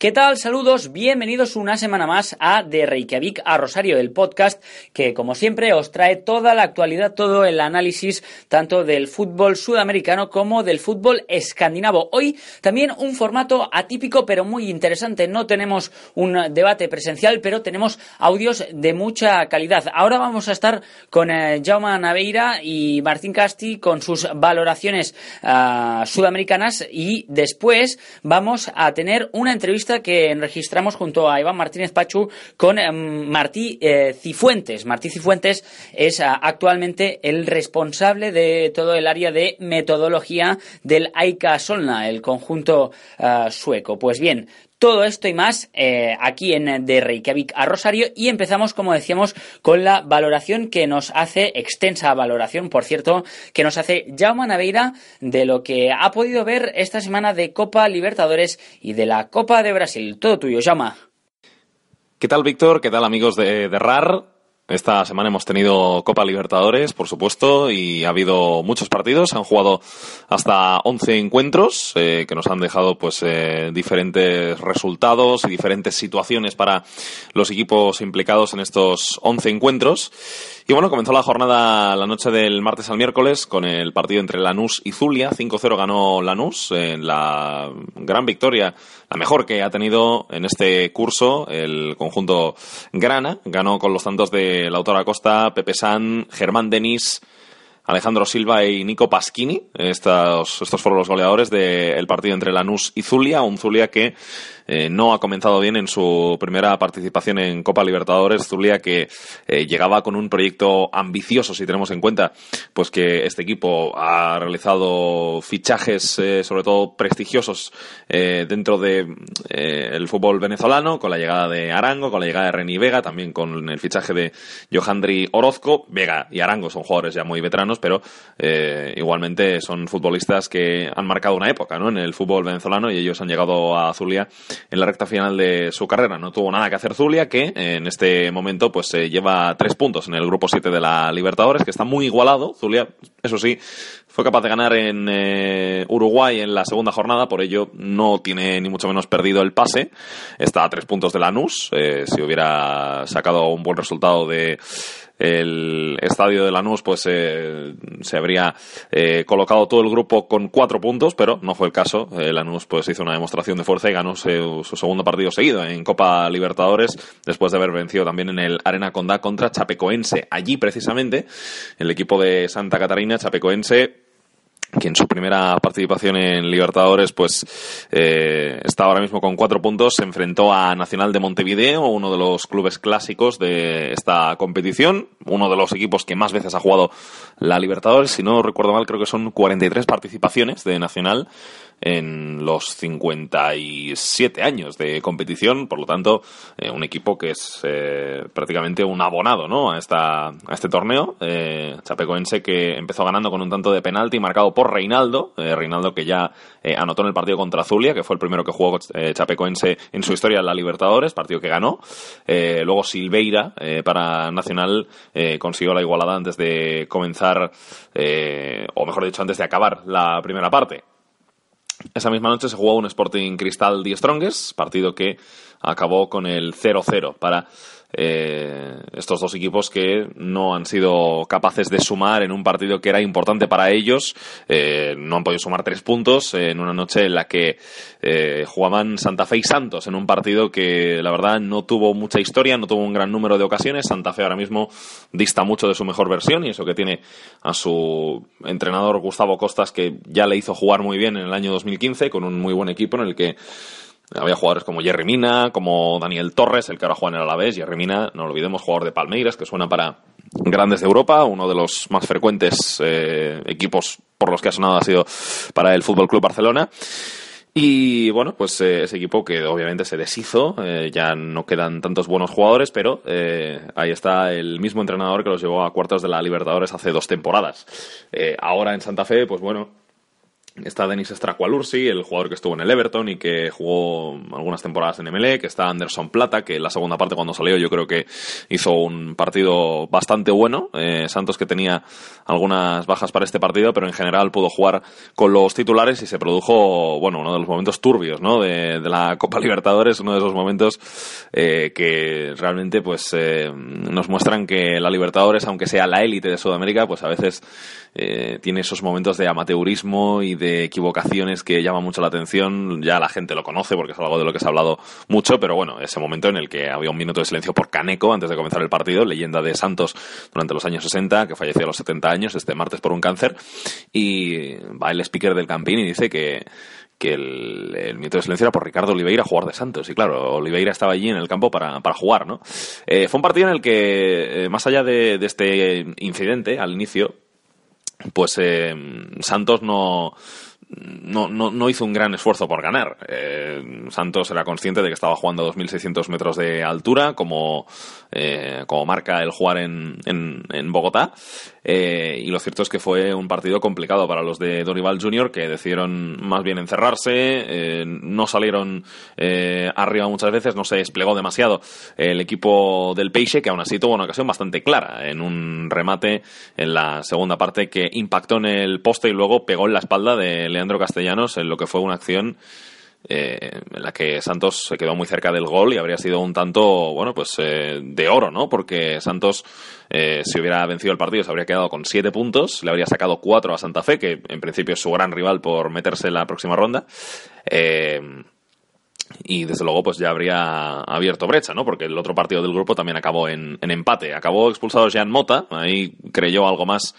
¿Qué tal? Saludos, bienvenidos una semana más a De Reykjavik a Rosario, el podcast que como siempre os trae toda la actualidad, todo el análisis tanto del fútbol sudamericano como del fútbol escandinavo. Hoy también un formato atípico pero muy interesante. No tenemos un debate presencial, pero tenemos audios de mucha calidad. Ahora vamos a estar con eh, Jaume Naveira y Martín Casti con sus valoraciones uh, sudamericanas y después vamos a tener una entrevista que registramos junto a Iván Martínez Pachu con em, Martí eh, Cifuentes. Martí Cifuentes es ah, actualmente el responsable de todo el área de metodología del AICA Solna, el conjunto ah, sueco. Pues bien, todo esto y más eh, aquí en de Reykjavik a Rosario y empezamos, como decíamos, con la valoración que nos hace, extensa valoración, por cierto, que nos hace Jaume Naveira de lo que ha podido ver esta semana de Copa Libertadores y de la Copa de Brasil. Todo tuyo, Jaume. ¿Qué tal, Víctor? ¿Qué tal, amigos de, de RAR? Esta semana hemos tenido Copa Libertadores, por supuesto, y ha habido muchos partidos. Han jugado hasta 11 encuentros eh, que nos han dejado pues eh, diferentes resultados y diferentes situaciones para los equipos implicados en estos 11 encuentros. Y bueno, comenzó la jornada la noche del martes al miércoles con el partido entre Lanús y Zulia. 5-0 ganó Lanús en la gran victoria, la mejor que ha tenido en este curso el conjunto Grana. Ganó con los tantos de Lautaro Acosta, Pepe San, Germán Denis, Alejandro Silva y Nico Pasquini. Estos, estos fueron los goleadores del partido entre Lanús y Zulia. Un Zulia que eh, no ha comenzado bien en su primera participación en Copa Libertadores. Zulia que eh, llegaba con un proyecto ambicioso, si tenemos en cuenta pues que este equipo ha realizado fichajes, eh, sobre todo prestigiosos, dentro de el fútbol venezolano, con la llegada de Arango, con la llegada de Reni Vega, también con el fichaje de Johandri Orozco. Vega y Arango son jugadores ya muy veteranos, pero igualmente son futbolistas que han marcado una época ¿no? en el fútbol venezolano y ellos han llegado a Zulia en la recta final de su carrera. No tuvo nada que hacer Zulia, que en este momento pues se lleva tres puntos en el grupo 7 de la Libertadores, que está muy igualado. Zulia, eso sí, fue capaz de ganar en eh, Uruguay en la segunda jornada, por ello no tiene ni mucho menos perdido el pase. Está a tres puntos de Lanús. Eh, si hubiera sacado un buen resultado de el estadio de Lanús pues eh, se habría eh, colocado todo el grupo con cuatro puntos, pero no fue el caso. Eh, Lanús pues hizo una demostración de fuerza y ganó su, segundo partido seguido en Copa Libertadores después de haber vencido también en el Arena Condá contra Chapecoense. Allí precisamente el equipo de Santa Catarina, Chapecoense que en su primera participación en Libertadores pues eh, está ahora mismo con cuatro puntos se enfrentó a Nacional de Montevideo uno de los clubes clásicos de esta competición uno de los equipos que más veces ha jugado la Libertadores si no recuerdo mal creo que son 43 participaciones de Nacional en los 57 años de competición, por lo tanto, eh, un equipo que es eh, prácticamente un abonado ¿no? a, esta, este torneo. Eh, Chapecoense que empezó ganando con un tanto de penalti marcado por Reinaldo, eh, Reinaldo que ya anotó en el partido contra Zulia, que fue el primero que jugó Chapecoense en su historia en la Libertadores, partido que ganó. luego Silveira para Nacional consiguió la igualada antes de comenzar, o mejor dicho, antes de acabar la primera parte. Esa misma noche se jugó un Sporting Cristal Die Strongest, partido que acabó con el 0-0 para eh, estos dos equipos que no han sido capaces de sumar en un partido que era importante para ellos. Eh, no han podido sumar tres puntos en una noche en la que eh, jugaban Santa Fe y Santos en un partido que la verdad no tuvo mucha historia, no tuvo un gran número de ocasiones. Santa Fe ahora mismo dista mucho de su mejor versión y eso que tiene a su entrenador Gustavo Costas que ya le hizo jugar muy bien en el año 2015 con un muy buen equipo en el que había jugadores como Jerry Mina, como Daniel Torres, el que ahora juega en el Alavés. Jerry Mina, no lo olvidemos, jugador de Palmeiras, que suena para grandes de Europa. Uno de los más frecuentes eh, equipos por los que ha sonado ha sido para el Fútbol Club Barcelona. Y bueno, pues eh, ese equipo que obviamente se deshizo, eh, ya no quedan tantos buenos jugadores, pero ahí está el mismo entrenador que los llevó a cuartos de la Libertadores hace dos temporadas. ahora en Santa Fe, pues bueno, Está Denis Straqualursi, el jugador que estuvo en el Everton y que jugó algunas temporadas en que está Anderson Plata, que en la segunda parte cuando salió yo creo que hizo un partido bastante bueno. Eh, Santos que tenía algunas bajas para este partido, pero en general pudo jugar con los titulares y se produjo, bueno, uno de los momentos turbios, ¿no? De, la Copa Libertadores, uno de esos momentos eh, que realmente pues eh, nos muestran que la Libertadores, aunque sea la élite de Sudamérica, pues a veces tiene esos momentos de amateurismo y de equivocaciones que llama mucho la atención. Ya la gente lo conoce porque es algo de lo que se ha hablado mucho, pero bueno, ese momento en el que había un minuto de silencio por Caneco antes de comenzar el partido, leyenda de Santos durante los años 60, que falleció a los 70 años este martes por un cáncer, y va el speaker del Campín y dice que que el, minuto de silencio era por Ricardo Oliveira, jugador de Santos. Y claro, Oliveira estaba allí en el campo para, para jugar, ¿no? Eh, fue un partido en el que, eh, más allá de, este incidente al inicio, pues eh, Santos no, no, no, no, hizo un gran esfuerzo por ganar. Eh, Santos era consciente de que estaba jugando a 2.600 metros de altura, como, eh, como marca el jugar en, en, en Bogotá. Eh, y lo cierto es que fue un partido complicado para los de Dorival Jr., que decidieron más bien encerrarse, eh, no salieron eh, arriba muchas veces, no se desplegó demasiado el equipo del Peixe, que aún así tuvo una ocasión bastante clara en un remate en la segunda parte que impactó en el poste y luego pegó en la espalda de Leandro Castellanos en lo que fue una acción eh, en la que Santos se quedó muy cerca del gol y habría sido un tanto, bueno, pues eh, de oro, ¿no? Porque Santos, eh, si hubiera vencido el partido, se habría quedado con siete puntos, le habría sacado cuatro a Santa Fe, que en principio es su gran rival por meterse en la próxima ronda. Eh, y desde luego pues ya habría abierto brecha, ¿no? Porque el otro partido del grupo también acabó en, empate. Acabó expulsado Jean Mota, ahí creyó algo más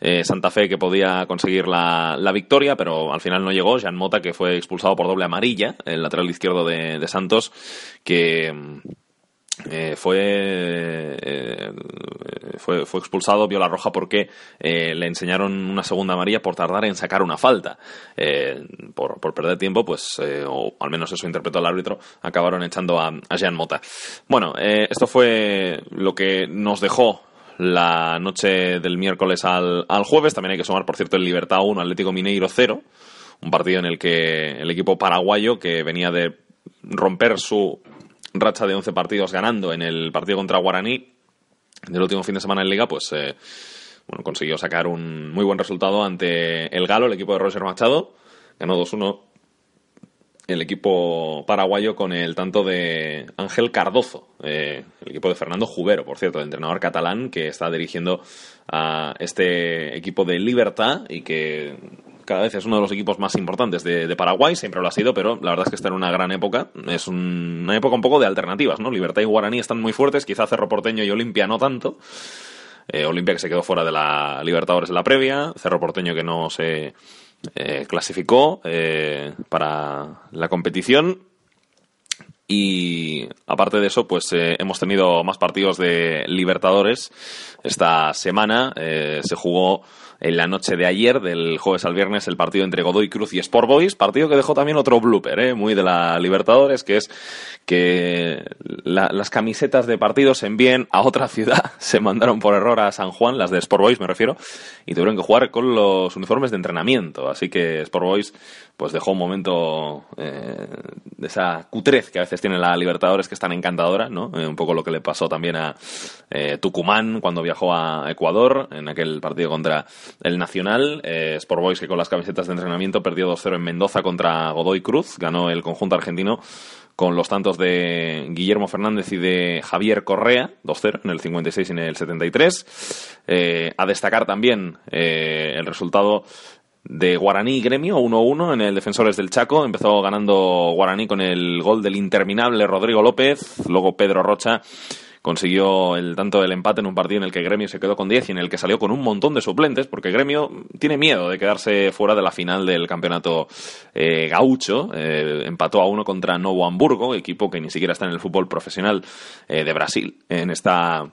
eh, Santa Fe que podía conseguir la, victoria, pero al final no llegó. Jean Mota que fue expulsado por doble amarilla, el lateral izquierdo de Santos, que eh, fue, eh, fue, fue expulsado, vio la roja porque eh, le enseñaron una segunda amarilla por tardar en sacar una falta. Por, por, perder tiempo, pues, o al menos eso interpretó el árbitro, acabaron echando a, a Jean Mota. Bueno, esto fue lo que nos dejó la noche del miércoles al, al jueves. También hay que sumar, por cierto, el Libertad 1, Atlético Mineiro 0. Un partido en el que el equipo paraguayo, que venía de romper su racha de 11 partidos ganando en el partido contra Guaraní del último fin de semana en Liga, pues eh, bueno, consiguió sacar un muy buen resultado ante el Galo, el equipo de Roger Machado. Ganó 2-1 el equipo paraguayo con el tanto de Ángel Cardozo, eh, el equipo de Fernando Jubero, por cierto, el entrenador catalán que está dirigiendo a este equipo de Libertad y que cada vez es uno de los equipos más importantes de, Paraguay, siempre lo ha sido, pero la verdad es que está en una gran época. Es una época un poco de alternativas, ¿no? Libertad y Guaraní están muy fuertes, quizá Cerro Porteño y Olimpia no tanto. Eh, Olimpia que se quedó fuera de la Libertadores en la previa, Cerro Porteño que no se eh, clasificó eh, para la competición. Y aparte de eso, pues eh, hemos tenido más partidos de Libertadores. Esta semana se jugó en la noche de ayer, del jueves al viernes, el partido entre Godoy Cruz y Sport Boys, partido que dejó también otro blooper, ¿eh? muy de la Libertadores, que es que la, las camisetas de partidos se envíen a otra ciudad, se mandaron por error a San Juan, las de Sport Boys me refiero, y tuvieron que jugar con los uniformes de entrenamiento, así que Sport Boys pues dejó un momento eh, de esa cutrez que a veces tiene la Libertadores que es tan encantadora, ¿no? Eh, un poco lo que le pasó también a eh, Tucumán cuando viajó a Ecuador en aquel partido contra el Nacional. Eh, Sport Boys que con las camisetas de entrenamiento perdió 2-0 en Mendoza contra Godoy Cruz, ganó el conjunto argentino con los tantos de Guillermo Fernández y de Javier Correa, 2-0 en el 56 y en el 73. Eh, a destacar también eh, el resultado de Guaraní y Gremio, 1-1 en el Defensores del Chaco. Empezó ganando Guaraní con el gol del interminable Rodrigo López, luego Pedro Rocha consiguió el tanto del empate en un partido en el que Gremio se quedó con 10 y en el que salió con un montón de suplentes, porque Gremio tiene miedo de quedarse fuera de la final del campeonato eh, gaucho. Eh, empató a uno contra Novo Hamburgo, equipo que ni siquiera está en el fútbol profesional eh, de Brasil en esta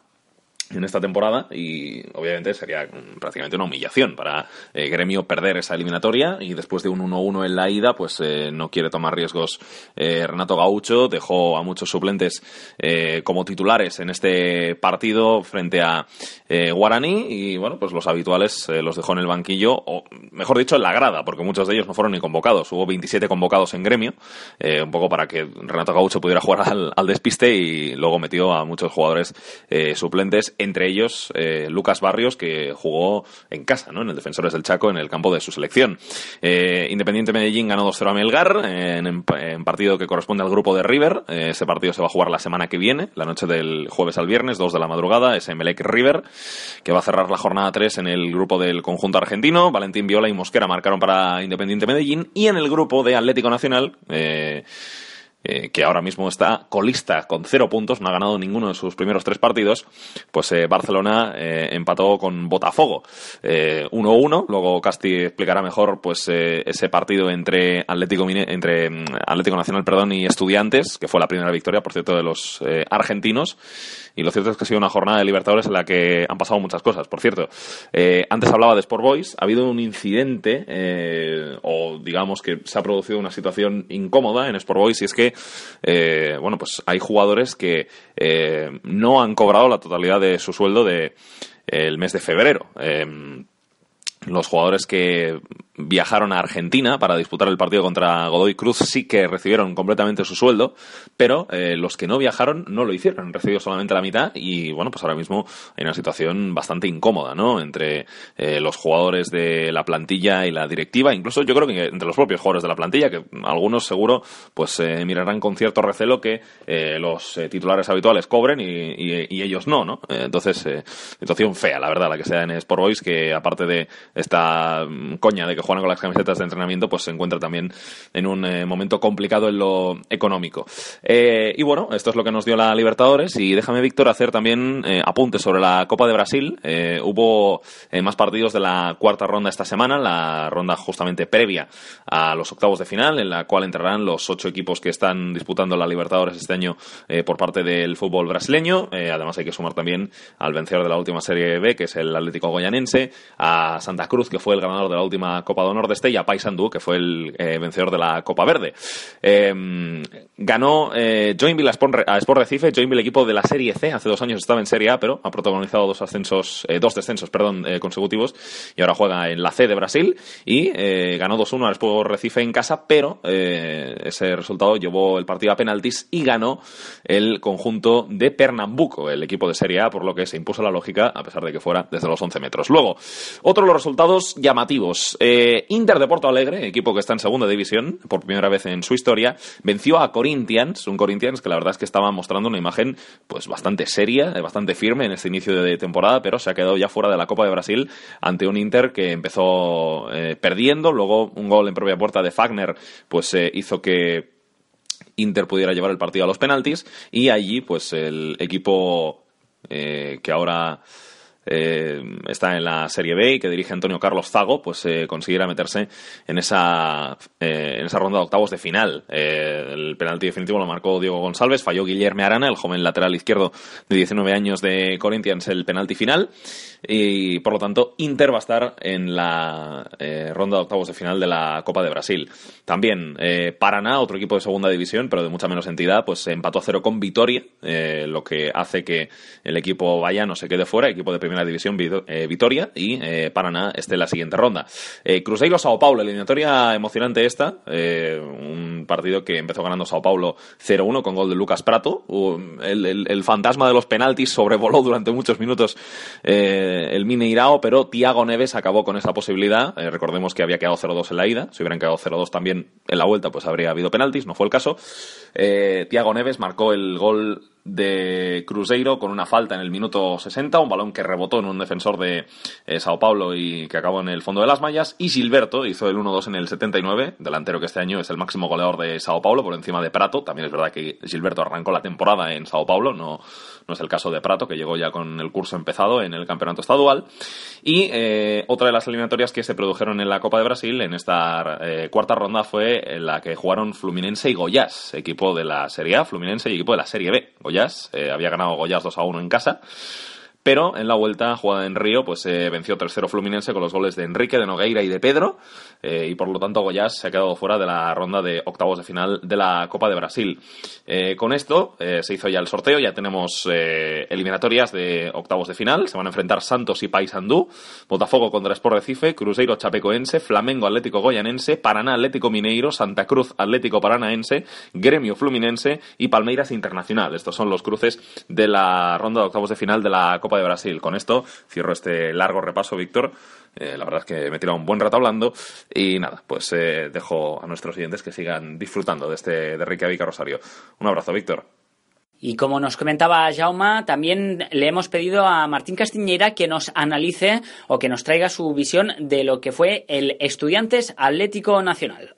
en esta temporada y obviamente sería prácticamente una humillación para eh, Gremio perder esa eliminatoria y después de un 1-1 en la ida pues eh, no quiere tomar riesgos eh, Renato Gaucho. Dejó a muchos suplentes como titulares en este partido frente a Guaraní y bueno pues los habituales los dejó en el banquillo o mejor dicho en la grada porque muchos de ellos no fueron ni convocados. Hubo 27 convocados en Gremio un poco para que Renato Gaucho pudiera jugar al, al despiste y luego metió a muchos jugadores suplentes entre ellos eh, Lucas Barrios, que jugó en casa, ¿no? en el Defensores del Chaco, en el campo de su selección. Eh, Independiente Medellín ganó 2-0 a Melgar en, partido que corresponde al grupo de River. Eh, ese partido se va a jugar la semana que viene, la noche del jueves al viernes, 2 de la madrugada, es Emelec River, que va a cerrar la jornada 3 en el grupo del conjunto argentino. Valentín Viola y Mosquera marcaron para Independiente Medellín y en el grupo de Atlético Nacional. Eh, que ahora mismo está colista con cero puntos, no ha ganado ninguno de sus primeros tres partidos, pues eh, Barcelona eh, empató con Botafogo 1-1. Luego Casti explicará mejor pues ese partido entre Atlético, entre mm, Atlético Nacional perdón, y Estudiantes, que fue la primera victoria, por cierto, de los argentinos. Y lo cierto es que ha sido una jornada de Libertadores en la que han pasado muchas cosas. Por cierto, eh, antes hablaba de Sport Boys, ha habido un incidente, eh, o digamos que se ha producido una situación incómoda en Sport Boys, y es que, eh, bueno, pues hay jugadores que no han cobrado la totalidad de su sueldo de el mes de febrero los jugadores que viajaron a Argentina para disputar el partido contra Godoy Cruz sí que recibieron completamente su sueldo, pero eh, los que no viajaron no lo hicieron, han solamente la mitad y bueno, pues ahora mismo hay una situación bastante incómoda, ¿no? Entre eh, los jugadores de la plantilla y la directiva, incluso yo creo que entre los propios jugadores de la plantilla, que algunos seguro pues eh, mirarán con cierto recelo que los titulares habituales cobren y, ellos no, ¿no? entonces, situación fea, la verdad, la que sea en Sport Boys, que aparte de esta mm, coña de que juegan con las camisetas de entrenamiento, pues se encuentra también en un eh, momento complicado en lo económico. Eh, y bueno, esto es lo que nos dio la Libertadores y déjame, Víctor, hacer también eh, apuntes sobre la Copa de Brasil. hubo más partidos de la cuarta ronda esta semana, la ronda justamente previa a los octavos de final, en la cual entrarán los ocho equipos que están disputando la Libertadores este año por parte del fútbol brasileño. además hay que sumar también al vencedor de la última Serie B, que es el Atlético Goyanense, a Santa Cruz, que fue el ganador de la última Copa Copa de Honor de Estella, Paysandú, que fue el eh, vencedor de la Copa Verde. Em, ganó eh, Joinville a Sport, Recife, Joinville equipo de la Serie C, hace dos años estaba en Serie A, pero ha protagonizado dos ascensos, eh, dos descensos, perdón, consecutivos, y ahora juega en la C de Brasil, y ganó 2-1 al Sport Recife en casa, pero ese resultado llevó el partido a penaltis y ganó el conjunto de Pernambuco, el equipo de Serie A, por lo que se impuso la lógica, a pesar de que fuera desde los 11 metros. Luego, otro de los resultados llamativos. Inter de Porto Alegre, equipo que está en segunda división por primera vez en su historia, venció a Corinthians, un Corinthians que la verdad es que estaba mostrando una imagen pues bastante seria, bastante firme en este inicio de temporada, pero se ha quedado ya fuera de la Copa de Brasil ante un Inter que empezó eh, perdiendo, luego un gol en propia puerta de Fagner pues eh, hizo que Inter pudiera llevar el partido a los penaltis. Y allí pues el equipo eh, que ahora eh, está en la Serie B y que dirige Antonio Carlos Zago, pues eh, consiguiera meterse en esa, eh, en esa ronda de octavos de final. el penalti definitivo lo marcó Diego González, falló Guillermo Arana, el joven lateral izquierdo de 19 años de Corinthians, el penalti final y por lo tanto Inter va a estar en la eh, ronda de octavos de final de la Copa de Brasil. También eh, Paraná, otro equipo de segunda división, pero de mucha menos entidad, pues empató a cero con Vitoria, eh, lo que hace que el equipo vaya no se quede fuera, equipo de primera división Vitoria y Paraná esté en la siguiente ronda. Cruzeiro Sao Paulo, eliminatoria emocionante esta, un partido que empezó ganando Sao Paulo 0-1 con gol de Lucas Prato, el, el, fantasma de los penaltis sobrevoló durante muchos minutos el Mineirao, pero Tiago Neves acabó con esa posibilidad. Eh, recordemos que había quedado 0-2 en la ida. Si hubieran quedado 0-2 también en la vuelta, pues habría habido penaltis. No fue el caso. Eh, Tiago Neves marcó el gol de Cruzeiro con una falta en el minuto 60, un balón que rebotó en un defensor de eh, Sao Paulo y que acabó en el fondo de las mallas, y Gilberto hizo el 1-2 en el 79, delantero que este año es el máximo goleador de Sao Paulo por encima de Prato, también es verdad que Gilberto arrancó la temporada en Sao Paulo, no, no es el caso de Prato, que llegó ya con el curso empezado en el campeonato estadual, y eh, otra de las eliminatorias que se produjeron en la Copa de Brasil en esta eh, cuarta ronda fue la que jugaron Fluminense y Goiás, equipo de la Serie A, Fluminense y equipo de la Serie B. eh, había ganado Goiás 2 a 1 en casa. pero en la vuelta jugada en Río pues eh, venció tercero Fluminense con los goles de Enrique, de Nogueira y de Pedro eh, y por lo tanto Goyás se ha quedado fuera de la ronda de octavos de final de la Copa de Brasil. Eh, con esto se hizo ya el sorteo, ya tenemos eliminatorias de octavos de final, se van a enfrentar Santos y Paysandú, Botafogo contra Sport Recife, Cruzeiro Chapecoense, Flamengo Atlético Goyanense, Paraná Atlético Mineiro, Santa Cruz Atlético Paranaense, Gremio Fluminense y Palmeiras Internacional. Estos son los cruces de la ronda de octavos de final de la Copa de Brasil. Con esto cierro este largo repaso, Víctor. Eh, la verdad es que me he tirado un buen rato hablando y nada, pues eh, dejo a nuestros oyentes que sigan disfrutando de este de Reykjavik Rosario. Un abrazo, Víctor. Y como nos comentaba Jauma, también le hemos pedido a Martín Castiñeira que nos analice o que nos traiga su visión de lo que fue el Estudiantes Atlético Nacional.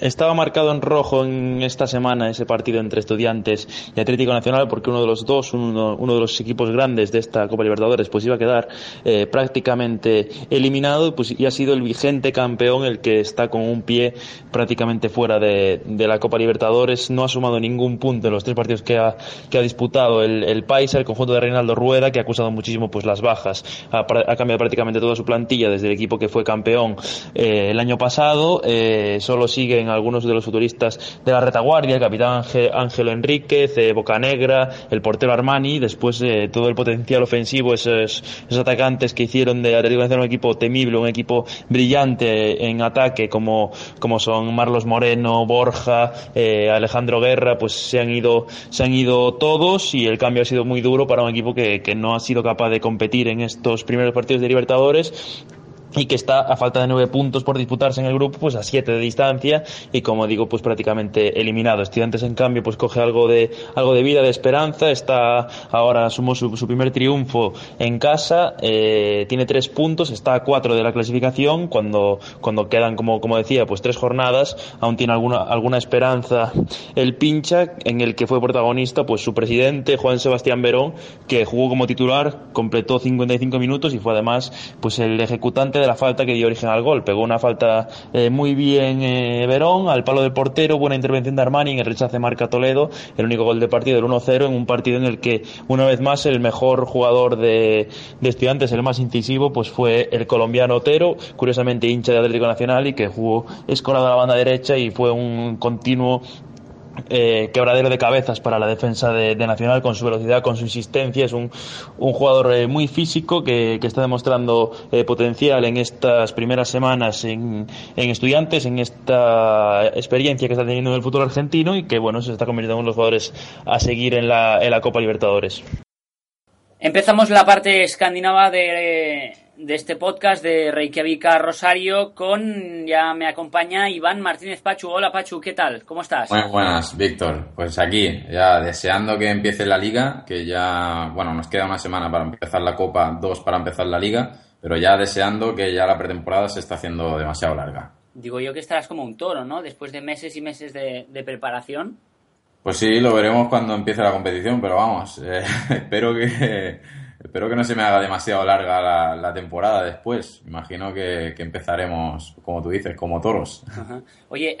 Estaba marcado en rojo en esta semana ese partido entre Estudiantes y Atlético Nacional porque uno de los dos, uno, de los equipos grandes de esta Copa Libertadores, pues iba a quedar eh, prácticamente eliminado pues, y ha sido el vigente campeón el que está con un pie prácticamente fuera de, la Copa Libertadores. No ha sumado ningún punto en los tres partidos que ha, que ha disputado el, el Paisa, el conjunto de Reinaldo Rueda, que ha acusado muchísimo pues las bajas. Ha, cambiado prácticamente toda su plantilla desde el equipo que fue campeón eh, el año pasado. Eh, solo sigue en algunos de los futuristas de la retaguardia, el capitán Ángelo Enríquez, eh, Bocanegra, el portero Armani, después eh, todo el potencial ofensivo, esos, atacantes que hicieron de Atlético Nacional un equipo temible, un equipo brillante en ataque, como, como son Marlos Moreno, Borja, eh, Alejandro Guerra, pues se han ido, se han ido todos y el cambio ha sido muy duro para un equipo que, que no ha sido capaz de competir en estos primeros partidos de Libertadores y que está a falta de nueve puntos por disputarse en el grupo, pues a siete de distancia y como digo, pues prácticamente eliminado. Estudiantes en cambio, pues coge algo de algo de vida, de esperanza. Está ahora sumó su, primer triunfo en casa, eh, tiene tres puntos, está a cuatro de la clasificación. Cuando cuando quedan como como decía, pues tres jornadas, aún tiene alguna alguna esperanza el pincha en el que fue protagonista, pues su presidente Juan Sebastián Verón, que jugó como titular, completó 55 minutos y fue además pues el ejecutante de la falta que dio origen al gol. Pegó una falta eh, muy bien eh, Verón, al palo del portero, buena intervención de Armani, en el rechace marca Toledo, el único gol de partido, el 1-0, en un partido en el que una vez más el mejor jugador de, de estudiantes, el más incisivo, pues fue el colombiano Otero, curiosamente hincha de Atlético Nacional y que jugó escorado a la banda derecha y fue un continuo eh, quebradero de cabezas para la defensa de, Nacional con su velocidad, con su insistencia. Es un, un jugador eh, muy físico que, está demostrando eh, potencial en estas primeras semanas en, en, estudiantes, en esta experiencia que está teniendo en el fútbol argentino y que bueno se está convirtiendo en uno de los jugadores a seguir en la, en la Copa Libertadores. Empezamos la parte escandinava de de este podcast de Reykjavik a Rosario con, ya me acompaña Iván Martínez Pachu. Hola Pachu, ¿qué tal? ¿Cómo estás? Buenas, buenas, Víctor. Pues aquí, ya deseando que empiece la liga, que ya, bueno, nos queda una semana para empezar la Copa, dos para empezar la liga, pero ya deseando que ya la pretemporada se está haciendo demasiado larga. Digo yo que estarás como un toro, ¿no? Después de meses y meses de, preparación. Pues sí, lo veremos cuando empiece la competición, pero vamos, eh, espero que Espero que no se me haga demasiado larga la, temporada después. Imagino que, empezaremos, como tú dices, como toros. Oye,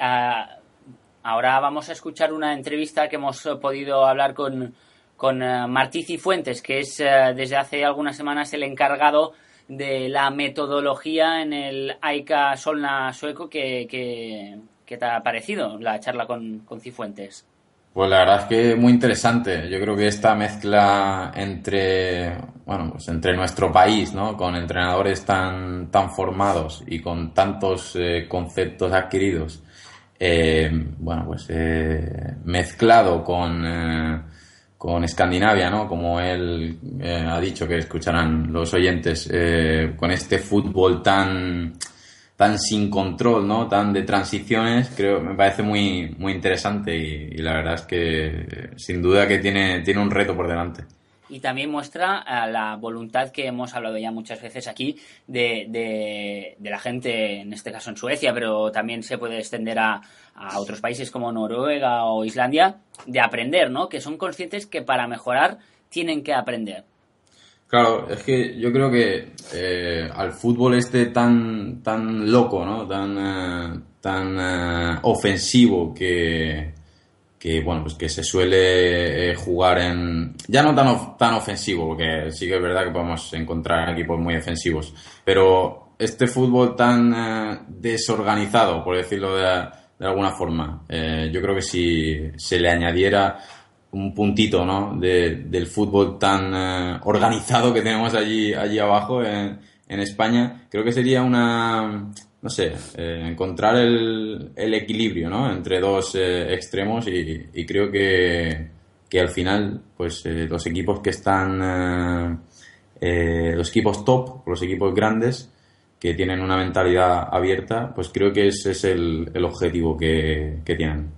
ahora vamos a escuchar una entrevista que hemos podido hablar con, con uh, Martí Cifuentes, que es eh, desde hace algunas semanas el encargado de la metodología en el AICA Solna sueco que, que, te ha parecido la charla con, con Cifuentes. Pues la verdad es que muy interesante. Yo creo que esta mezcla entre, bueno, pues entre nuestro país, ¿no? Con entrenadores tan, tan formados y con tantos eh, conceptos adquiridos, eh, bueno, pues eh, mezclado con, con Escandinavia, ¿no? Como él ha dicho que escucharán los oyentes, con este fútbol tan tan sin control, ¿no? Tan de transiciones, creo, me parece muy, muy interesante y, la verdad es que sin duda que tiene, tiene un reto por delante. Y también muestra eh, la voluntad que hemos hablado ya muchas veces aquí de, de, la gente, en este caso en Suecia, pero también se puede extender a, a otros países como Noruega o Islandia, de aprender, ¿no? Que son conscientes que para mejorar tienen que aprender. Claro, es que yo creo que eh, al fútbol este tan, tan loco, ¿no? Tan, eh, tan eh, ofensivo que, que bueno pues que se suele eh, jugar en ya no tan tan ofensivo porque sí que es verdad que podemos encontrar equipos muy defensivos pero este fútbol tan desorganizado por decirlo de, de alguna forma yo creo que si se le añadiera un puntito ¿no? de, del fútbol tan organizado que tenemos allí allí abajo en, en España creo que sería una no sé, eh, encontrar el, el, equilibrio ¿no? entre dos eh, extremos y, creo que, que, al final pues eh, los equipos que están, eh, los equipos top, los equipos grandes que tienen una mentalidad abierta, pues creo que ese es el, el objetivo que, que tienen.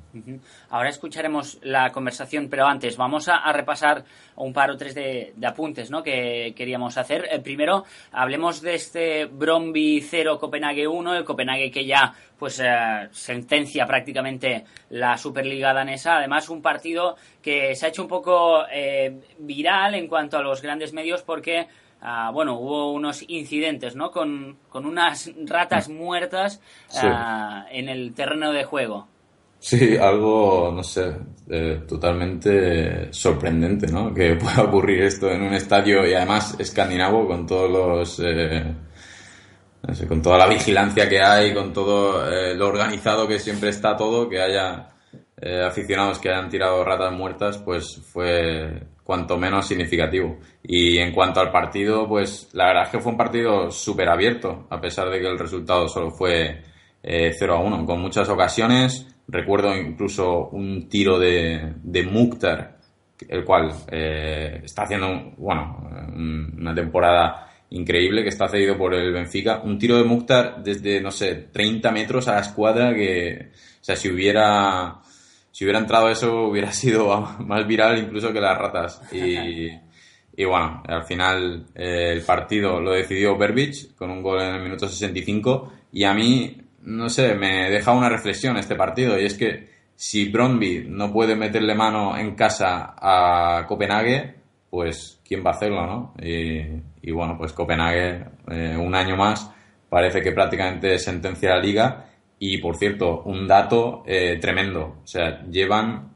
Ahora escucharemos la conversación, pero antes vamos a, a repasar un par o tres de, de, apuntes ¿no? que queríamos hacer. Eh, primero, hablemos de este Bromby 0 Copenhague 1, el Copenhague que ya pues eh, sentencia prácticamente la Superliga danesa. Además, un partido que se ha hecho un poco eh, viral en cuanto a los grandes medios porque Uh, bueno, hubo unos incidentes, ¿no? Con, con unas ratas muertas uh, sí. en el terreno de juego. Sí, algo, no sé, eh, totalmente sorprendente, ¿no? Que pueda ocurrir esto en un estadio y además escandinavo con todos los, eh, no sé, con toda la vigilancia que hay, con todo eh, lo organizado que siempre está todo, que haya eh, aficionados que hayan tirado ratas muertas, pues fue cuanto menos significativo. Y en cuanto al partido, pues la verdad es que fue un partido súper abierto, a pesar de que el resultado solo fue eh, 0 a 1, con muchas ocasiones. Recuerdo incluso un tiro de, de Mukhtar, el cual eh, está haciendo, bueno, una temporada increíble que está cedido por el Benfica. Un tiro de Mukhtar desde, no sé, 30 metros a la escuadra que, o sea, si hubiera si hubiera entrado eso hubiera sido más viral incluso que las ratas. Y, y bueno, al final eh, el partido lo decidió Berbic con un gol en el minuto 65 y a mí, no sé, me deja una reflexión este partido y es que si Brondby no puede meterle mano en casa a Copenhague, pues quién va a hacerlo, ¿no? Y, y bueno, pues Copenhague eh, un año más parece que prácticamente sentencia la liga y por cierto, un dato eh, tremendo. O sea, llevan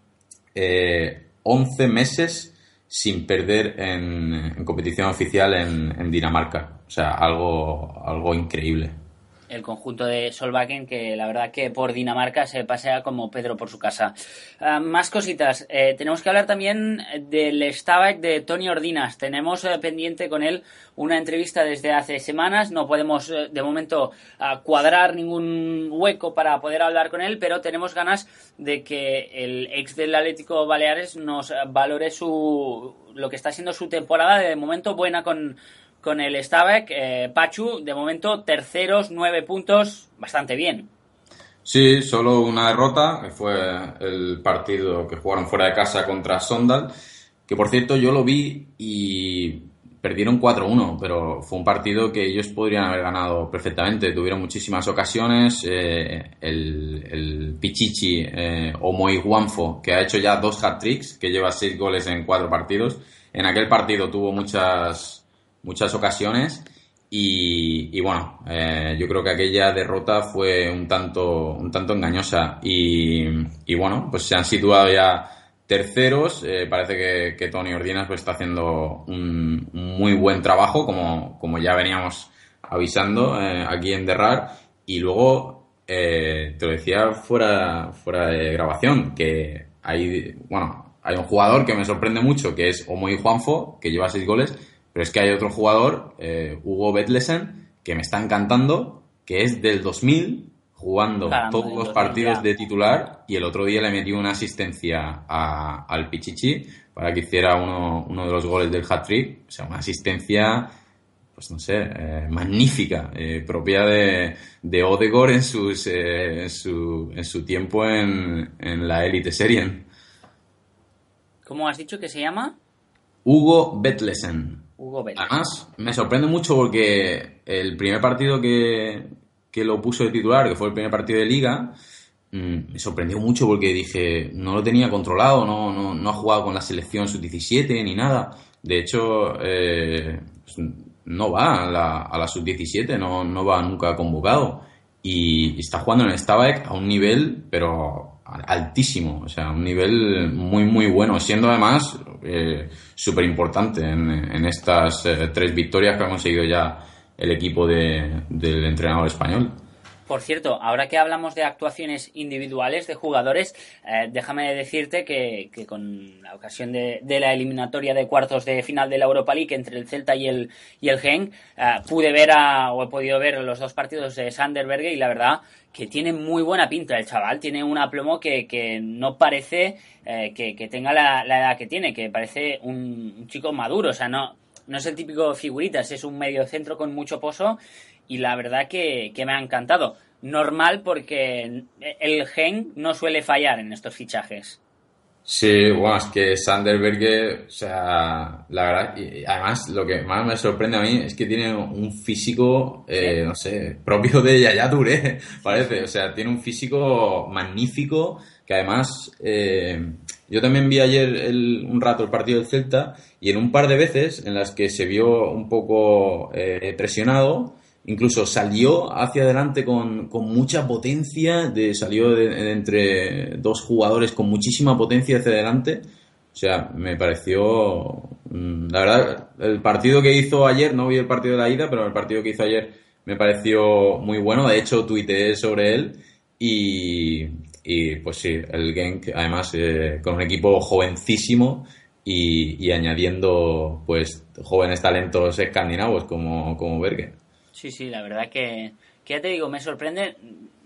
eh, 11 meses sin perder en, en competición oficial en, en, Dinamarca. O sea, algo, algo increíble. El conjunto de Solvagen, que la verdad que por Dinamarca se pasea como Pedro por su casa. Uh, más cositas. Eh, tenemos que hablar también del Stabak de Tony Ordinas. Tenemos uh, pendiente con él una entrevista desde hace semanas. No podemos uh, de momento cuadrar ningún hueco para poder hablar con él, pero tenemos ganas de que el ex del Atlético Baleares nos valore su lo que está siendo su temporada de momento buena con con el Stabak. Eh, Pachu, de momento, terceros, nueve puntos, bastante bien. Sí, solo una derrota, que fue el partido que jugaron fuera de casa contra Sondal, que por cierto yo lo vi y perdieron 4-1, pero fue un partido que ellos podrían haber ganado perfectamente. Tuvieron muchísimas ocasiones. Eh, el, el, Pichichi eh, que ha hecho ya dos hat-tricks, que lleva seis goles en cuatro partidos. En aquel partido tuvo muchas muchas ocasiones y, bueno, eh, yo creo que aquella derrota fue un tanto, un tanto engañosa y, y bueno, pues se han situado ya terceros. Eh, parece que, Tony Ordinas pues, está haciendo un, muy buen trabajo, como, como ya veníamos avisando eh, aquí en Derrar. Y luego, te lo decía fuera, fuera de grabación, que hay, bueno, hay un jugador que me sorprende mucho, que es Omoy Juanfo, que lleva seis goles, pero es que hay otro jugador, eh, Hugo Betlesen, que me está encantando, que es del 2000, jugando Caramba, todos los partidos ya. de titular, y el otro día le metió una asistencia a, al Pichichi para que hiciera uno, uno de los goles del hat-trick. O sea, una asistencia, pues no sé, eh, magnífica, eh, propia de, de Odegor en, sus, eh, en, su, en su tiempo en, en la Elite Serien. ¿Cómo has dicho que se llama? Hugo Betlesen. Además, me sorprende mucho porque el primer partido que, que, lo puso de titular, que fue el primer partido de liga, mmm, me sorprendió mucho porque dije, no lo tenía controlado, no, no, no ha jugado con la selección sub-17 ni nada. De hecho, eh, no va a la, a la sub-17, no, no va nunca convocado. Y, y, está jugando en el Stabæk a un nivel, pero altísimo, o sea, un nivel muy, muy bueno, siendo además eh, súper importante en, estas eh, tres victorias que ha conseguido ya el equipo de, del entrenador español. Por cierto, ahora que hablamos de actuaciones individuales de jugadores, eh, déjame decirte que, que, con la ocasión de, de, la eliminatoria de cuartos de final de la Europa League entre el Celta y el, y el Genk, eh, pude ver a, o he podido ver los dos partidos de Sanderberg y la verdad que tiene muy buena pinta el chaval, tiene un aplomo que, que no parece eh, que, tenga la, la, edad que tiene, que parece un, un chico maduro, o sea, no, no es el típico figuritas, es un medio centro con mucho pozo y la verdad que, que, me ha encantado. Normal porque el gen no suele fallar en estos fichajes. Sí, bueno, es que Sanderberg, o sea, la verdad, y además lo que más me sorprende a mí es que tiene un físico, eh, no sé, propio de Yaya Touré, parece, o sea, tiene un físico magnífico que además, eh, yo también vi ayer el, un rato el partido del Celta y en un par de veces en las que se vio un poco eh, presionado, incluso salió hacia adelante con, con mucha potencia, de, salió de, entre dos jugadores con muchísima potencia hacia adelante. O sea, me pareció, la verdad, el partido que hizo ayer, no vi el partido de la ida, pero el partido que hizo ayer me pareció muy bueno. De hecho, tuiteé sobre él y, pues sí, el Genk, además, eh, con un equipo jovencísimo y, y, añadiendo pues jóvenes talentos escandinavos como, como Berger. Sí, sí, la verdad que, que, ya te digo, me sorprende,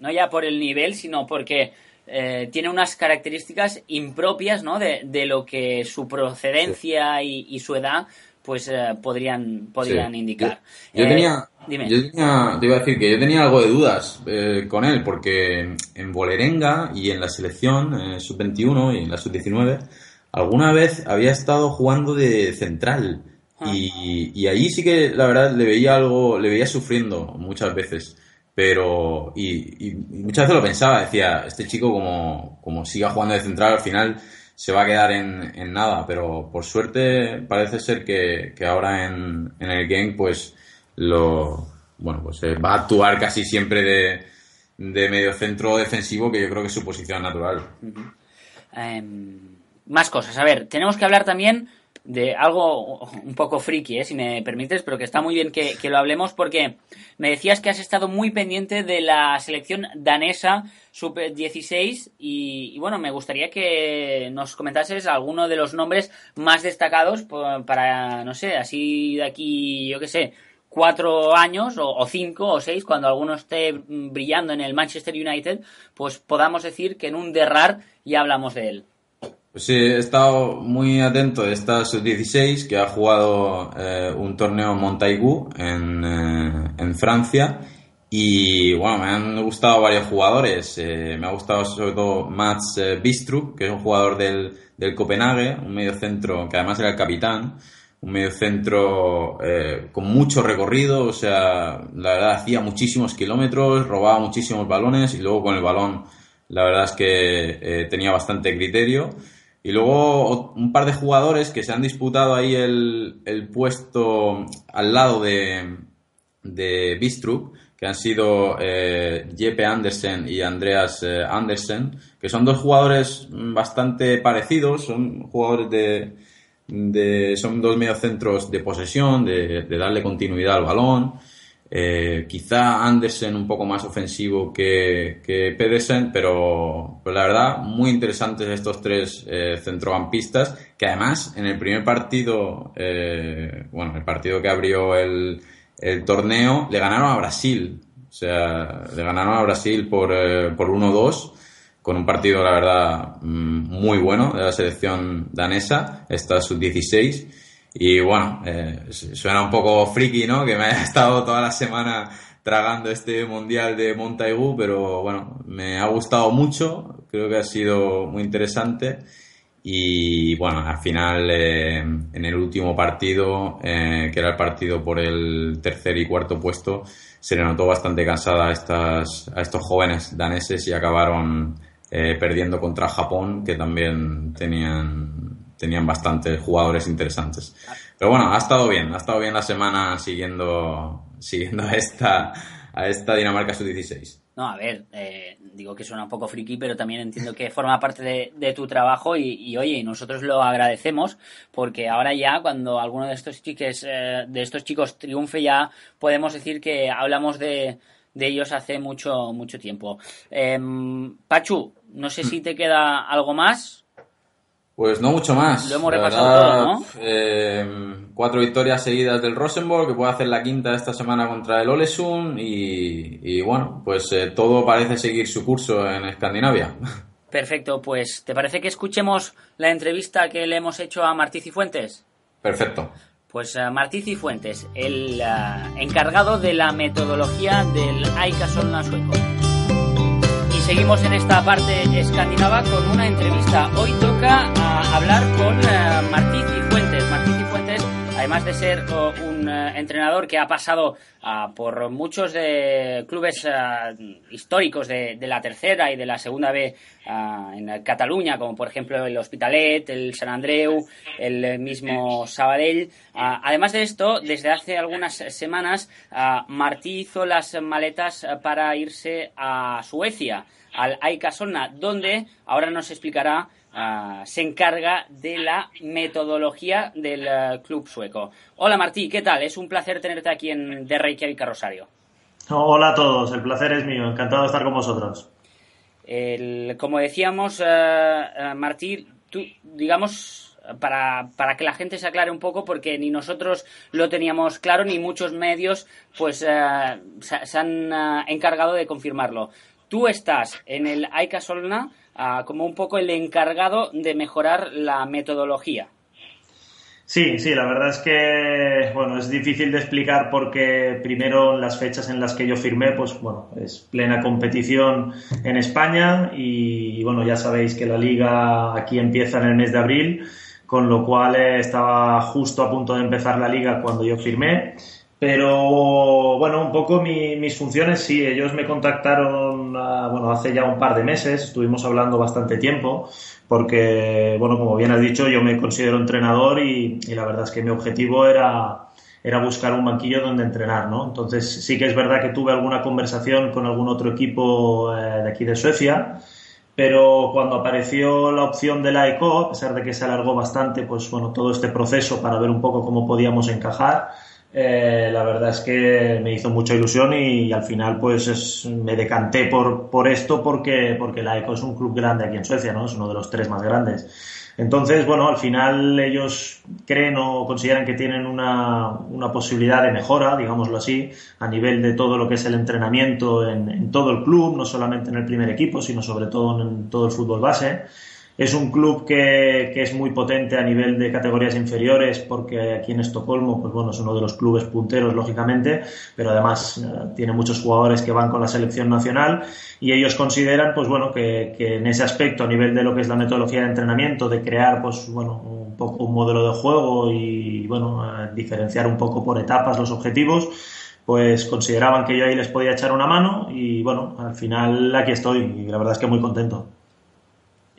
no ya por el nivel, sino porque eh, tiene unas características impropias, ¿no? De, de lo que su procedencia sí. y, y, su edad, pues eh, podrían, podrían sí. indicar. Yo, yo tenía, dime. yo tenía, te iba a decir que yo tenía algo de dudas eh, con él, porque en Bolerenga y en la selección sub-21 y en la sub-19, alguna vez había estado jugando de central. Y, y ahí sí que la verdad le veía algo, le veía sufriendo muchas veces. Pero, y, y, muchas veces lo pensaba, decía, este chico como, como siga jugando de central al final se va a quedar en, en nada, pero por suerte parece ser que, que ahora en, en, el game pues lo, bueno, pues va a actuar casi siempre de, de medio centro defensivo, que yo creo que es su posición natural. Uh -huh. um, más cosas, a ver, tenemos que hablar también de algo un poco friki, ¿eh? si me permites, pero que está muy bien que, que, lo hablemos porque me decías que has estado muy pendiente de la selección danesa Sub-16 y, y, bueno, me gustaría que nos comentases alguno de los nombres más destacados para, no sé, así de aquí, yo qué sé, cuatro años o, o, cinco o seis, cuando alguno esté brillando en el Manchester United, pues podamos decir que en un derrar ya hablamos de él. Pues sí, he estado muy atento de esta sub-16 que ha jugado eh, un torneo Montaigu en, eh, en, Francia y bueno, me han gustado varios jugadores. Eh, me ha gustado sobre todo Mats Bistrup, que es un jugador del, del Copenhague, un medio centro que además era el capitán, un medio centro con mucho recorrido, o sea, la verdad hacía muchísimos kilómetros, robaba muchísimos balones y luego con el balón la verdad es que tenía bastante criterio. Y luego un par de jugadores que se han disputado ahí el, el puesto al lado de, de Bistrup, que han sido eh, Jeppe Andersen y Andreas eh, Andersen, que son dos jugadores bastante parecidos, son jugadores de, de son dos mediocentros de posesión, de, de darle continuidad al balón. Eh, quizá Andersen un poco más ofensivo que, Pedersen, pero, pero, la verdad, muy interesantes estos tres eh, centrocampistas, que además en el primer partido, eh, bueno, el partido que abrió el, el, torneo, le ganaron a Brasil. O sea, le ganaron a Brasil por, eh, por 1-2, con un partido, la verdad, mm, muy bueno de la selección danesa, esta sub-16 y bueno, eh, suena un poco friki, ¿no? Que me haya estado toda la semana tragando este mundial de Montaigu, pero bueno, me ha gustado mucho, creo que ha sido muy interesante. Y bueno, al final, eh, en el último partido, eh, que era el partido por el tercer y cuarto puesto, se le notó bastante cansada a, estas, a estos jóvenes daneses y acabaron eh, perdiendo contra Japón, que también tenían tenían bastantes jugadores interesantes. Pero bueno, ha estado bien, ha estado bien la semana siguiendo, siguiendo a esta, a esta Dinamarca sub-16. No, a ver, eh, digo que suena un poco friki, pero también entiendo que forma parte de, tu trabajo y, oye, nosotros lo agradecemos porque ahora ya cuando alguno de estos chicos, eh, de estos chicos triunfe ya podemos decir que hablamos de, ellos hace mucho, mucho tiempo. Em, Pachu, no sé si te queda algo más. Pues no mucho más. Lo hemos repasado todo, ¿no? Eh, cuatro victorias seguidas del Rosenborg, que puede hacer la quinta esta semana contra el Olesund y, bueno, pues eh, todo parece seguir su curso en Escandinavia. Perfecto, pues ¿te parece que escuchemos la entrevista que le hemos hecho a Martí Cifuentes? Perfecto. Pues uh, Martí Cifuentes, el encargado de la metodología del Aika Solna sueco seguimos en esta parte escandinava con una entrevista. Hoy toca ah, hablar con uh, Martí Cifuentes. Martí Cifuentes, además de ser oh, un eh, entrenador que ha pasado ah, por muchos de clubes históricos de, la tercera y de la segunda B en Cataluña, como por ejemplo el Hospitalet, el San Andreu, el mismo Sabadell. además de esto, desde hace algunas semanas, Martí hizo las maletas para irse a Suecia al Aikasonna, donde ahora nos explicará, ah, se encarga de la metodología del eh, club sueco. Hola Martí, ¿qué tal? Es un placer tenerte aquí en de Reykjavik Rosario. Hola a todos, el placer es mío, encantado de estar con vosotros. como decíamos, eh, Martí, tú, digamos, para, para, que la gente se aclare un poco, porque ni nosotros lo teníamos claro, ni muchos medios pues se, han encargado de confirmarlo tú estás en el AICA Solna ah, como un poco el encargado de mejorar la metodología. Sí, sí, la verdad es que, bueno, es difícil de explicar porque primero las fechas en las que yo firmé, pues bueno, es plena competición en España y bueno, ya sabéis que la liga aquí empieza en el mes de abril, con lo cual eh, estaba justo a punto de empezar la liga cuando yo firmé pero bueno, un poco mis funciones, sí, ellos me contactaron ah, bueno, hace ya un par de meses, estuvimos hablando bastante tiempo, porque, bueno, como bien has dicho, yo me considero entrenador y, la verdad es que mi objetivo era, era buscar un banquillo donde entrenar, ¿no? Entonces sí que es verdad que tuve alguna conversación con algún otro equipo eh, de aquí de Suecia, pero cuando apareció la opción de la ECO, a pesar de que se alargó bastante, pues bueno, todo este proceso para ver un poco cómo podíamos encajar, eh, la verdad es que me hizo mucha ilusión y, al final pues me decanté por, esto porque, porque la ECO es un club grande aquí en Suecia, ¿no? Es uno de los tres más grandes. Entonces, bueno, al final ellos creen o consideran que tienen una, una posibilidad de mejora, digámoslo así, a nivel de todo lo que es el entrenamiento en, en todo el club, no solamente en el primer equipo, sino sobre todo en todo el fútbol base. Es un club que, es muy potente a nivel de categorías inferiores porque aquí en Estocolmo, pues bueno, es uno de los clubes punteros, lógicamente, pero además eh, tiene muchos jugadores que van con la selección nacional y ellos consideran, pues bueno, que, que, en ese aspecto, a nivel de lo que es la metodología de entrenamiento, de crear, pues bueno, un poco un modelo de juego y, bueno, eh, diferenciar un poco por etapas los objetivos, pues consideraban que yo ahí les podía echar una mano y bueno, al final aquí estoy y la verdad es que muy contento.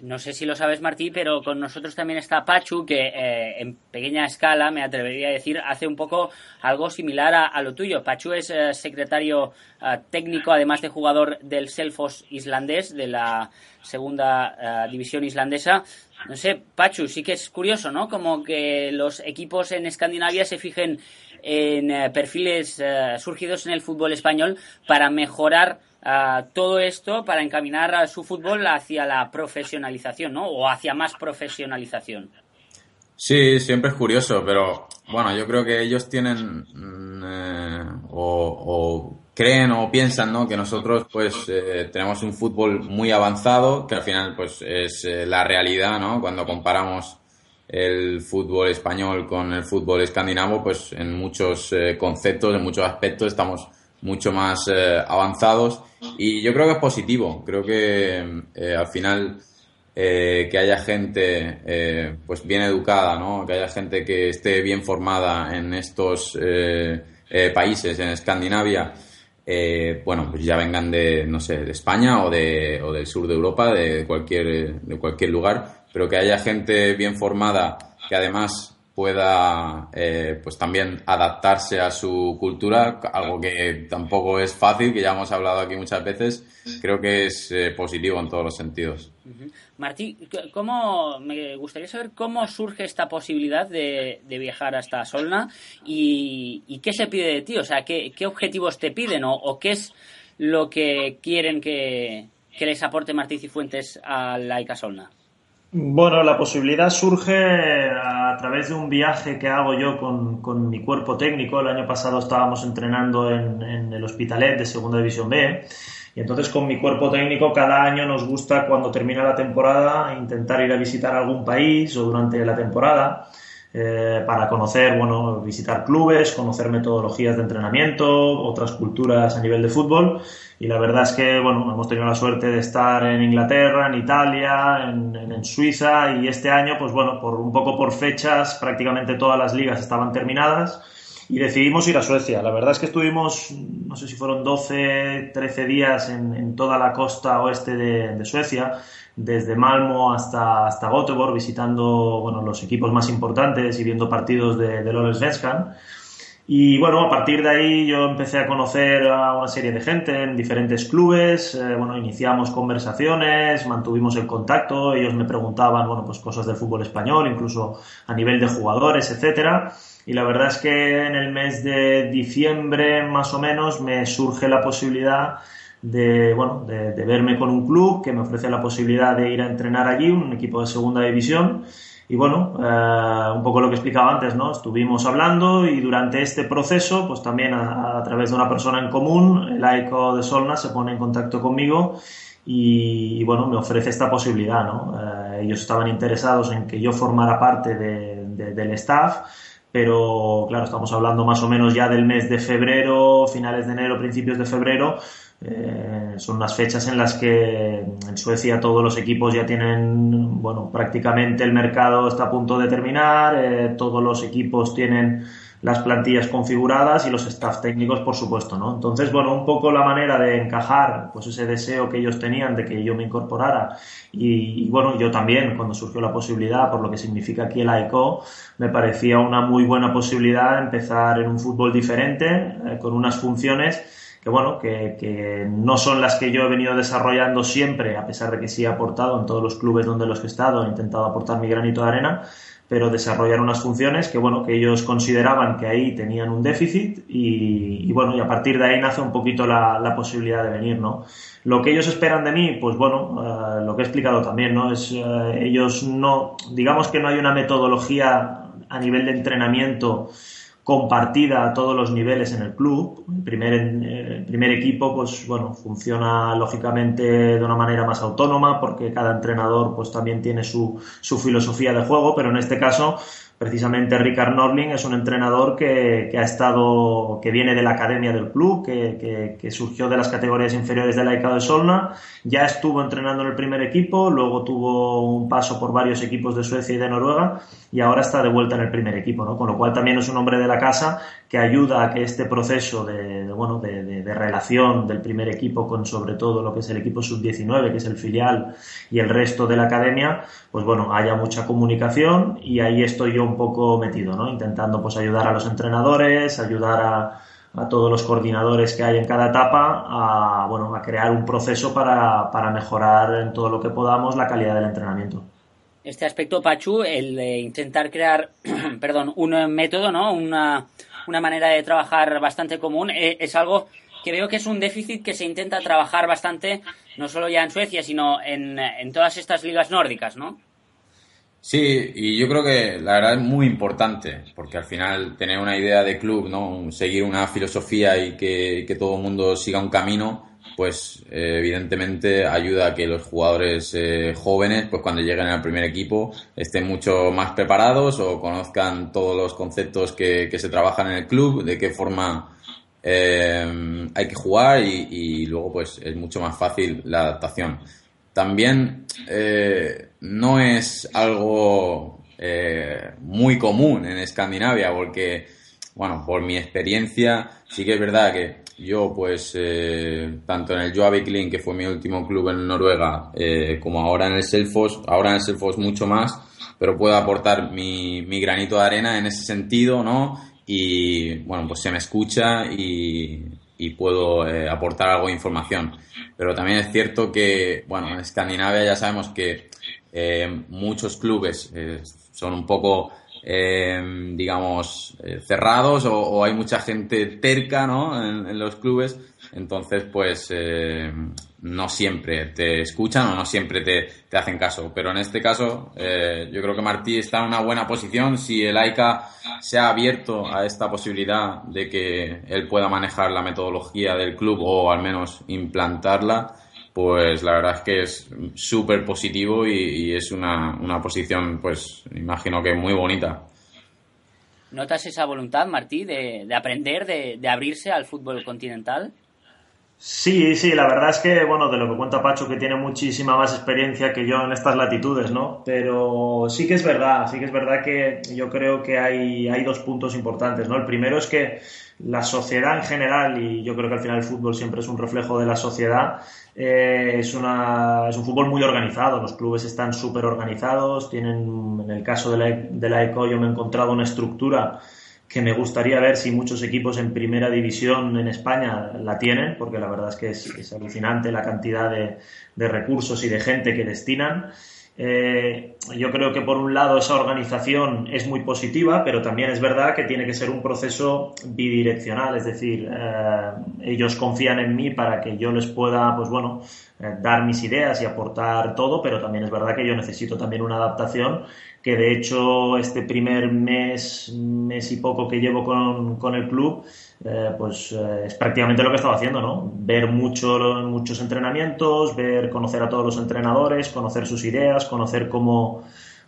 No sé si lo sabes, Martí, pero con nosotros también está Pachu, que eh, en pequeña escala, me atrevería a decir, hace un poco algo similar a, lo tuyo. Pachu es eh, secretario eh, técnico, además de jugador del Selfos islandés, de la segunda división islandesa. No sé, Pachu, sí que es curioso, ¿no? Como que los equipos en Escandinavia se fijen en perfiles surgidos en el fútbol español para mejorar todo esto para encaminar a su fútbol hacia la profesionalización, ¿no? O hacia más profesionalización. Sí, siempre es curioso, pero bueno, yo creo que ellos tienen mm, eh, o, creen o piensan, ¿no? Que nosotros pues eh, tenemos un fútbol muy avanzado, que al final pues es eh, la realidad, ¿no? Cuando comparamos el fútbol español con el fútbol escandinavo, pues en muchos conceptos, en muchos aspectos estamos mucho más avanzados y yo creo que es positivo. Creo que eh, al final eh, que haya gente eh, pues bien educada, ¿no? que haya gente que esté bien formada en estos países, en Escandinavia, bueno, pues ya vengan de, no sé, de España o, de, o del sur de Europa, de cualquier, de cualquier lugar, pero que haya gente bien formada que además pueda eh, pues también adaptarse a su cultura, algo que tampoco es fácil, que ya hemos hablado aquí muchas veces, creo que es eh, positivo en todos los sentidos. Martí, ¿cómo, me gustaría saber cómo surge esta posibilidad de, viajar hasta Solna y, qué se pide de ti, o sea, qué, objetivos te piden o, qué es lo que quieren que, les aporte Martí Cifuentes a la Solna. Bueno, la posibilidad surge a través de un viaje que hago yo con, mi cuerpo técnico. El año pasado estábamos entrenando en, en, el Hospitalet de Segunda División B y entonces con mi cuerpo técnico cada año nos gusta cuando termina la temporada intentar ir a visitar algún país o durante la temporada eh, para conocer, bueno, visitar clubes, conocer metodologías de entrenamiento, otras culturas a nivel de fútbol. Y la verdad es que, bueno, hemos tenido la suerte de estar en Inglaterra, en Italia, en, Suiza y este año, pues bueno, por un poco por fechas, prácticamente todas las ligas estaban terminadas y decidimos ir a Suecia. La verdad es que estuvimos, no sé si fueron 12, 13 días en, toda la costa oeste de Suecia desde Malmo hasta, hasta Göteborg, visitando bueno, los equipos más importantes y viendo partidos de, de Svenskan. Y bueno, a partir de ahí yo empecé a conocer a una serie de gente en diferentes clubes, eh, bueno, iniciamos conversaciones, mantuvimos el contacto, ellos me preguntaban, bueno, pues cosas del fútbol español, incluso a nivel de jugadores, etcétera. Y la verdad es que en el mes de diciembre, más o menos, me surge la posibilidad de, bueno, de, verme con un club que me ofrece la posibilidad de ir a entrenar allí, un equipo de segunda división. Y bueno, eh, un poco lo que explicaba antes, ¿no? Estuvimos hablando y durante este proceso, pues también a, través de una persona en común, el AICO de Solna se pone en contacto conmigo y, bueno, me ofrece esta posibilidad, ¿no? Eh, ellos estaban interesados en que yo formara parte del staff, pero claro, estamos hablando más o menos ya del mes de febrero, finales de enero, principios de febrero, eh, son unas fechas en las que en Suecia todos los equipos ya tienen, bueno, prácticamente el mercado está a punto de terminar, eh, todos los equipos tienen las plantillas configuradas y los staff técnicos, por supuesto, ¿no? Entonces, bueno, un poco la manera de encajar, pues ese deseo que ellos tenían de que yo me incorporara y, bueno, yo también, cuando surgió la posibilidad, por lo que significa aquí el AICO, me parecía una muy buena posibilidad empezar en un fútbol diferente, eh, con unas funciones que bueno, que, no son las que yo he venido desarrollando siempre, a pesar de que sí he aportado en todos los clubes donde los he estado, he intentado aportar mi granito de arena, pero desarrollar unas funciones que bueno, que ellos consideraban que ahí tenían un déficit y, bueno, y a partir de ahí nace un poquito la, posibilidad de venir, ¿no? Lo que ellos esperan de mí, pues bueno, eh, lo que he explicado también, ¿no? Es, eh, ellos no, digamos que no hay una metodología a nivel de entrenamiento compartida a todos los niveles en el club. El primer, el primer equipo, pues bueno, funciona lógicamente de una manera más autónoma porque cada entrenador pues también tiene su, su filosofía de juego, pero en este caso Precisamente Ricard Norling es un entrenador que, ha estado, que viene de la academia del club, que, surgió de las categorías inferiores de la ICA de Solna, ya estuvo entrenando en el primer equipo, luego tuvo un paso por varios equipos de Suecia y de Noruega y ahora está de vuelta en el primer equipo, ¿no? Con lo cual también es un hombre de la casa que ayuda a que este proceso de, bueno, de, relación del primer equipo con sobre todo lo que es el equipo sub-19, que es el filial y el resto de la academia, pues bueno, haya mucha comunicación y ahí estoy yo un poco metido, ¿no? Intentando pues ayudar a los entrenadores, ayudar a, todos los coordinadores que hay en cada etapa a, bueno, a crear un proceso para, para mejorar en todo lo que podamos la calidad del entrenamiento este aspecto, Pachu, el de intentar crear, perdón, un método, ¿no? Una, una manera de trabajar bastante común, eh, es algo que veo que es un déficit que se intenta trabajar bastante, no solo ya en Suecia, sino en, en todas estas ligas nórdicas, ¿no? Sí, y yo creo que la verdad es muy importante, porque al final tener una idea de club, ¿no? Seguir una filosofía y que, que todo el mundo siga un camino, pues eh, evidentemente ayuda a que los jugadores eh, jóvenes, pues cuando lleguen al primer equipo, estén mucho más preparados o conozcan todos los conceptos que, que se trabajan en el club, de qué forma eh, hay que jugar y, y, luego pues es mucho más fácil la adaptación. También no es algo muy común en Escandinavia porque, bueno, por mi experiencia, sí que es verdad que yo, pues, eh, tanto en el Joavik Link, que fue mi último club en Noruega, eh, como ahora en el Selfos, ahora en el Selfos mucho más, pero puedo aportar mi, mi granito de arena en ese sentido, ¿no? Y bueno, pues se me escucha y, puedo eh, aportar algo de información. Pero también es cierto que, bueno, en Escandinavia ya sabemos que eh, muchos clubes son un poco, digamos, cerrados o, hay mucha gente terca, ¿no? en los clubes. Entonces, pues no siempre te escuchan o no siempre te, te hacen caso. Pero en este caso, eh, yo creo que Martí está en una buena posición. Si el AICA se ha abierto a esta posibilidad de que él pueda manejar la metodología del club o al menos implantarla, pues la verdad es que es súper positivo y, es una, una posición, pues imagino que muy bonita. ¿Notas esa voluntad, Martí, de, de aprender, de, de abrirse al fútbol continental? Sí, sí, la verdad es que, bueno, de lo que cuenta Pacho, que tiene muchísima más experiencia que yo en estas latitudes, ¿no? Pero sí que es verdad, sí que es verdad que yo creo que hay, hay dos puntos importantes, ¿no? El primero es que la sociedad en general, y yo creo que al final el fútbol siempre es un reflejo de la sociedad, eh, es, una, es un fútbol muy organizado, los clubes están súper organizados, tienen, en el caso de la, de la ECO yo me he encontrado una estructura que me gustaría ver si muchos equipos en primera división en España la tienen, porque la verdad es que es, alucinante la cantidad de, recursos y de gente que destinan. Eh, yo creo que por un lado esa organización es muy positiva, pero también es verdad que tiene que ser un proceso bidireccional, es decir, eh, ellos confían en mí para que yo les pueda, pues bueno, eh, dar mis ideas y aportar todo, pero también es verdad que yo necesito también una adaptación que de hecho este primer mes, mes y poco que llevo con, el club, eh, pues eh, es prácticamente lo que estaba haciendo, ¿no? Ver mucho, muchos entrenamientos, ver, conocer a todos los entrenadores, conocer sus ideas, conocer cómo,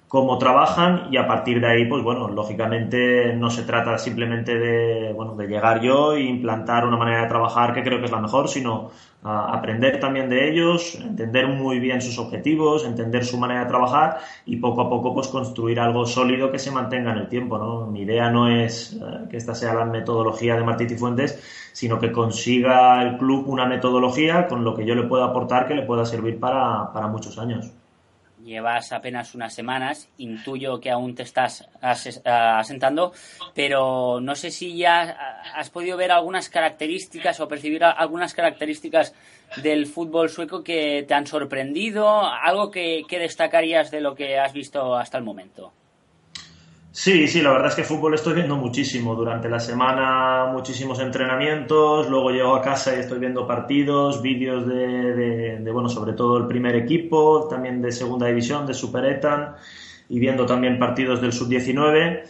cómo trabajan y a partir de ahí, pues bueno, lógicamente no se trata simplemente de, bueno, de llegar yo e implantar una manera de trabajar que creo que es la mejor, sino aprender también de ellos, entender muy bien sus objetivos, entender su manera de trabajar y poco a poco pues construir algo sólido que se mantenga en el tiempo, ¿no? Mi idea no es eh, que esta sea la metodología de Martí Fuentes, sino que consiga el club una metodología con lo que yo le pueda aportar que le pueda servir para, para muchos años llevas apenas unas semanas, intuyo que aún te estás asentando, pero no sé si ya has podido ver algunas características o percibir algunas características del fútbol sueco que te han sorprendido, algo que, que destacarías de lo que has visto hasta el momento. Sí, sí, la verdad es que fútbol estoy viendo muchísimo. Durante la semana muchísimos entrenamientos, luego llego a casa y estoy viendo partidos, vídeos de, bueno, sobre todo el primer equipo, también de segunda división, de Super Etan, y viendo también partidos del Sub-19.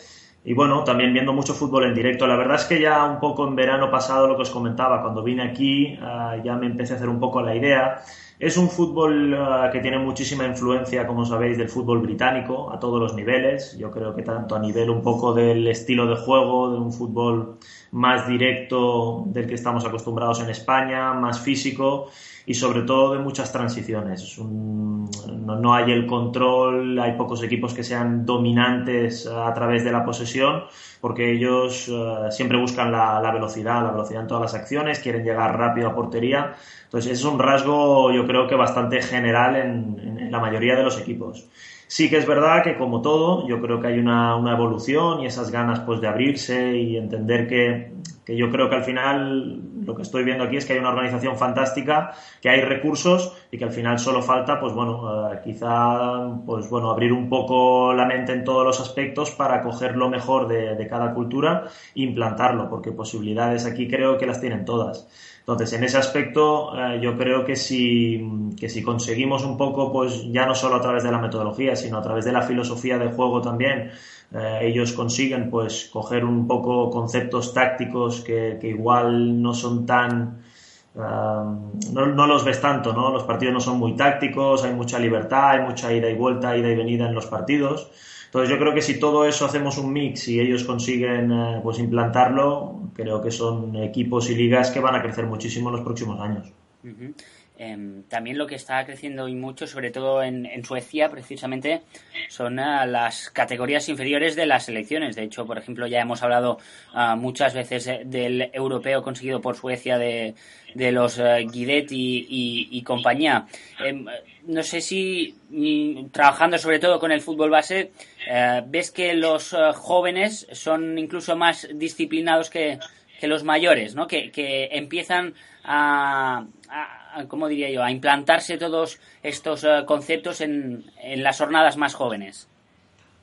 Y bueno, también viendo mucho fútbol en directo. La verdad es que ya un poco en verano pasado, lo que os comentaba, cuando vine aquí, ah, ya me empecé a hacer un poco la idea es un fútbol eh, que tiene muchísima influencia, como sabéis, del fútbol británico a todos los niveles. Yo creo que tanto a nivel un poco del estilo de juego, de un fútbol más directo del que estamos acostumbrados en España, más físico y sobre todo de muchas transiciones. no, hay el control, hay pocos equipos que sean dominantes a través de la posesión, porque ellos eh, siempre buscan la, velocidad, la velocidad en todas las acciones, quieren llegar rápido a portería. Entonces, es un rasgo, yo creo que bastante general en la mayoría de los equipos. Sí que es verdad que como todo, yo creo que hay una, una evolución y esas ganas pues de abrirse y entender que, que, yo creo que al final lo que estoy viendo aquí es que hay una organización fantástica, que hay recursos y que al final solo falta pues bueno, eh, quizá pues bueno, abrir un poco la mente en todos los aspectos para coger lo mejor de, de cada cultura e implantarlo, porque posibilidades aquí creo que las tienen todas. Entonces, en ese aspecto, eh, yo creo que si, que si conseguimos un poco, pues ya no solo a través de la metodología, sino a través de la filosofía de juego también, eh, ellos consiguen pues coger un poco conceptos tácticos que, que igual no son tan, eh, no, no, los ves tanto, ¿no? Los partidos no son muy tácticos, hay mucha libertad, hay mucha ida y vuelta, ida y venida en los partidos. Entonces yo creo que si todo eso hacemos un mix y ellos consiguen eh, pues implantarlo, creo que son equipos y ligas que van a crecer muchísimo en los próximos años. Em, también lo que está creciendo y mucho, sobre todo en, Suecia, precisamente, son ah, las categorías inferiores de las selecciones. De hecho, por ejemplo, ya hemos hablado ah, muchas veces eh, del europeo conseguido por Suecia de, los uh, Guidetti y, compañía. Em, no sé si, trabajando sobre todo con el fútbol base, eh, ves que los jóvenes son incluso más disciplinados que, los mayores, ¿no? que, que empiezan a ¿cómo diría yo?, a implantarse todos estos eh, conceptos en, en, las jornadas más jóvenes.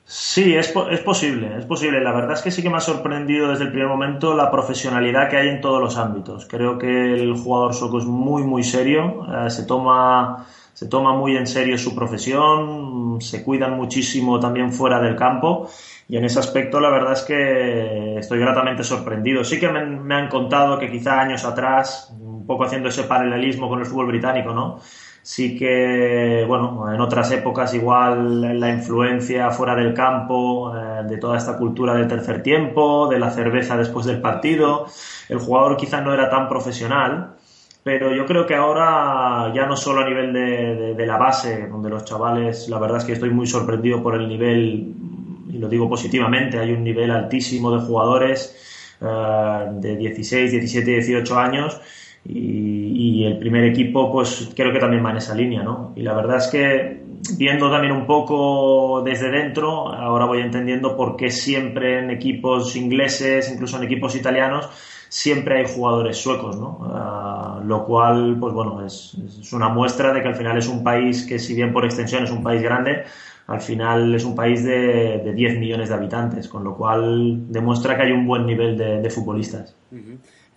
Sí, es, es, posible, es posible. La verdad es que sí que me ha sorprendido desde el primer momento la profesionalidad que hay en todos los ámbitos. Creo que el jugador sueco es muy, muy serio, eh, se toma se toma muy en serio su profesión, se cuidan muchísimo también fuera del campo y en ese aspecto la verdad es que estoy gratamente sorprendido. Sí que me han contado que quizá años atrás un poco haciendo ese paralelismo con el fútbol británico, ¿no? Sí que, bueno, en otras épocas igual la influencia fuera del campo, eh, de toda esta cultura del tercer tiempo, de la cerveza después del partido, el jugador quizá no era tan profesional, pero yo creo que ahora ya no solo a nivel de, la base, donde los chavales, la verdad es que estoy muy sorprendido por el nivel, y lo digo positivamente, hay un nivel altísimo de jugadores eh, de 16, 17, 18 años y, el primer equipo pues creo que también va en esa línea, ¿no? Y la verdad es que viendo también un poco desde dentro, ahora voy entendiendo por qué siempre en equipos ingleses, incluso en equipos italianos, siempre hay jugadores suecos, ¿no? Ah, lo cual, pues bueno, es, una muestra de que al final es un país que si bien por extensión es un país grande, al final es un país de, de 10 millones de habitantes, con lo cual demuestra que hay un buen nivel de, futbolistas.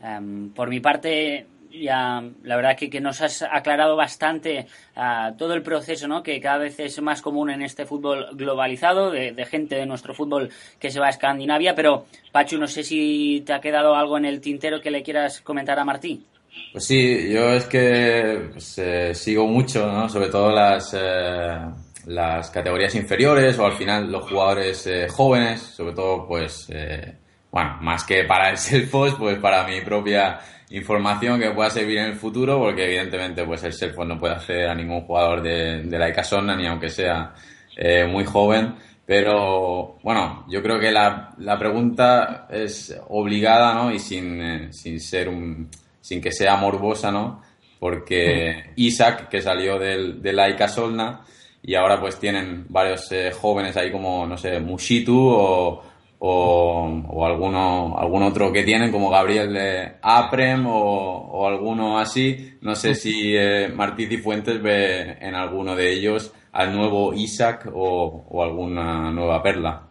Em, por mi parte, ya la verdad que, que nos has aclarado bastante uh, todo el proceso ¿no? que cada vez es más común en este fútbol globalizado, de, de, gente de nuestro fútbol que se va a Escandinavia. Pero, Pachu, no sé si te ha quedado algo en el tintero que le quieras comentar a Martí. Pues sí, yo es que pues, eh, sigo mucho, ¿no? sobre todo las, eh, las categorías inferiores o al final los jugadores eh, jóvenes, sobre todo, pues, eh, bueno, más que para el Selfos, pues para mi propia información que pueda servir en el futuro, porque evidentemente pues el Selfos no puede hacer a ningún jugador de, de la Icasonna, ni aunque sea eh, muy joven. Pero bueno, yo creo que la, la pregunta es obligada, ¿no? Y sin, eh, sin ser un, sin que sea morbosa, ¿no? Porque Isaac, que salió del, de la Solna, y ahora pues tienen varios eh, jóvenes ahí como, no sé, Mushitu o, o, o alguno, algún otro que tienen, como Gabriel de Aprem o, alguno así. No sé si eh, Martí Fuentes ve en alguno de ellos al nuevo Isaac o, alguna nueva perla.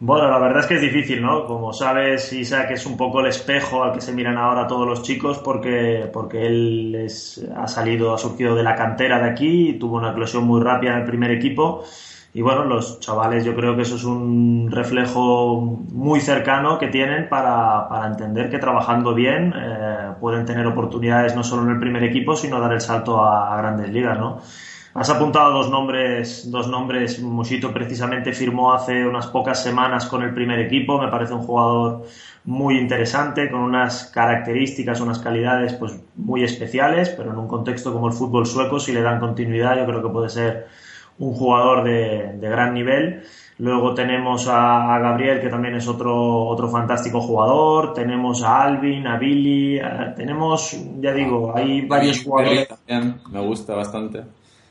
Bueno, la verdad es que es difícil, ¿no? Como sabes, Isaac es un poco el espejo al que se miran ahora todos los chicos porque, porque él es, ha salido, ha surgido de la cantera de aquí tuvo una eclosión muy rápida en el primer equipo y bueno, los chavales yo creo que eso es un reflejo muy cercano que tienen para, para entender que trabajando bien eh, pueden tener oportunidades no solo en el primer equipo, sino dar el salto a, grandes ligas, ¿no? Has apuntado dos nombres, dos nombres. Musito precisamente firmó hace unas pocas semanas con el primer equipo. Me parece un jugador muy interesante, con unas características, unas calidades pues muy especiales, pero en un contexto como el fútbol sueco, si le dan continuidad, yo creo que puede ser un jugador de, gran nivel. Luego tenemos a, Gabriel, que también es otro, otro fantástico jugador. Tenemos a Alvin, a Billy. tenemos, ya digo, hay varios jugadores. me gusta bastante.